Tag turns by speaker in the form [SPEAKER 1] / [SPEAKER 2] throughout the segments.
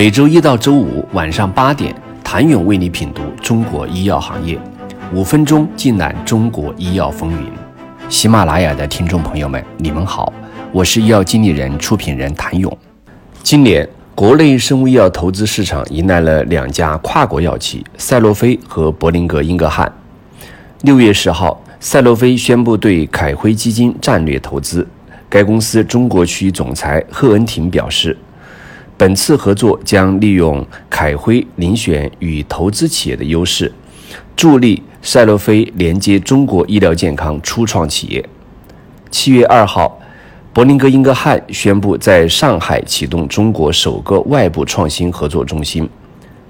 [SPEAKER 1] 每周一到周五晚上八点，谭勇为你品读中国医药行业，五分钟尽览中国医药风云。喜马拉雅的听众朋友们，你们好，我是医药经理人、出品人谭勇。今年国内生物医药投资市场迎来了两家跨国药企赛诺菲和伯林格英格汉。六月十号，赛诺菲宣布对凯辉基金战略投资。该公司中国区总裁贺恩廷表示，本次合作将利用凯辉遴选与投资企业的优势，助力赛诺菲连接中国医疗健康初创企业。七月二号，伯林格英格汉宣布在上海启动中国首个外部创新合作中心。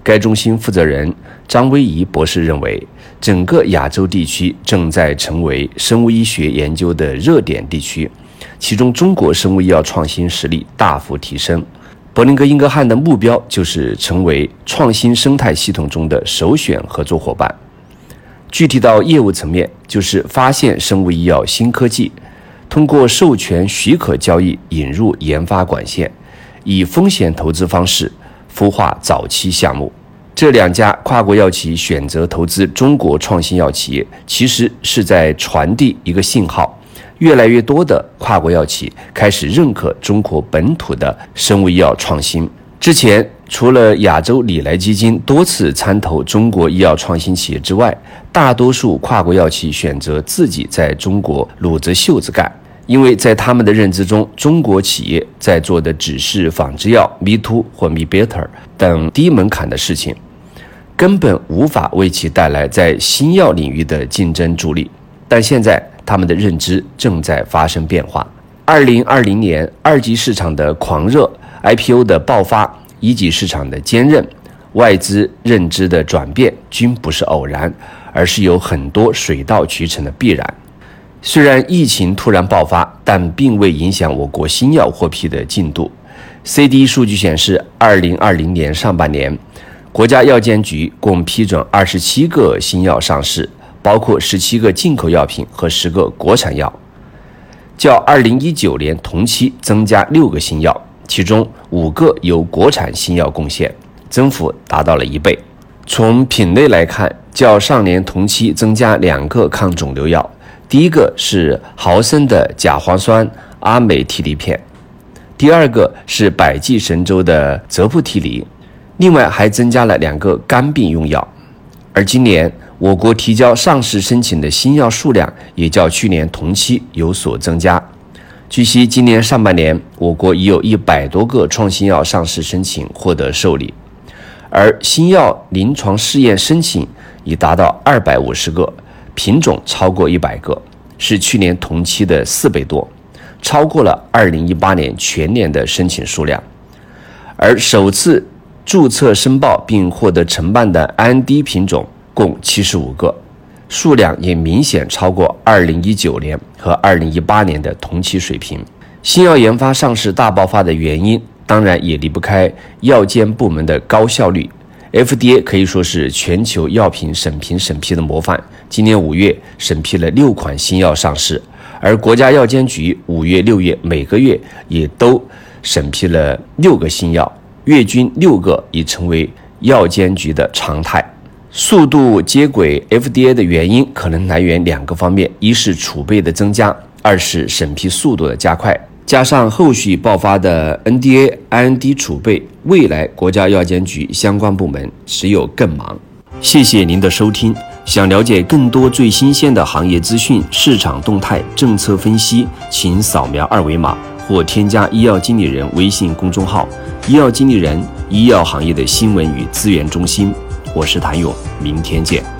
[SPEAKER 1] 该中心负责人张威仪博士认为，整个亚洲地区正在成为生物医学研究的热点地区，其中中国生物医药创新实力大幅提升。伯林格英格汉的目标就是成为创新生态系统中的首选合作伙伴。具体到业务层面，就是发现生物医药新科技，通过授权许可交易引入研发管线，以风险投资方式。孵化早期项目，这两家跨国药企选择投资中国创新药企业，其实是在传递一个信号：越来越多的跨国药企开始认可中国本土的生物医药创新。之前，除了亚洲礼来基金多次参投中国医药创新企业之外，大多数跨国药企选择自己在中国撸着袖子干。因为在他们的认知中，中国企业在做的只是仿制药、me too 或 me better 等低门槛的事情，根本无法为其带来在新药领域的竞争助力。但现在他们的认知正在发生变化。二零二零年二级市场的狂热、IPO 的爆发、一级市场的坚韧、外资认知的转变，均不是偶然，而是有很多水到渠成的必然。虽然疫情突然爆发，但并未影响我国新药获批的进度。CD 数据显示，二零二零年上半年，国家药监局共批准二十七个新药上市，包括十七个进口药品和十个国产药，较二零一九年同期增加六个新药，其中五个由国产新药贡献，增幅达到了一倍。从品类来看，较上年同期增加两个抗肿瘤药。第一个是毫升的甲磺酸阿美替尼片，第二个是百济神州的泽布替尼，另外还增加了两个肝病用药。而今年我国提交上市申请的新药数量也较去年同期有所增加。据悉，今年上半年我国已有一百多个创新药上市申请获得受理，而新药临床试验申请已达到二百五十个。品种超过一百个，是去年同期的四倍多，超过了二零一八年全年的申请数量。而首次注册申报并获得承办的 IND 品种共七十五个，数量也明显超过二零一九年和二零一八年的同期水平。新药研发上市大爆发的原因，当然也离不开药监部门的高效率。FDA 可以说是全球药品审评审批的模范。今年五月审批了六款新药上市，而国家药监局五月、六月每个月也都审批了六个新药，月均六个已成为药监局的常态。速度接轨 FDA 的原因可能来源两个方面：一是储备的增加，二是审批速度的加快。加上后续爆发的 NDA、IND 储备，未来国家药监局相关部门只有更忙。谢谢您的收听。想了解更多最新鲜的行业资讯、市场动态、政策分析，请扫描二维码或添加医药经理人微信公众号“医药经理人”——医药行业的新闻与资源中心。我是谭勇，明天见。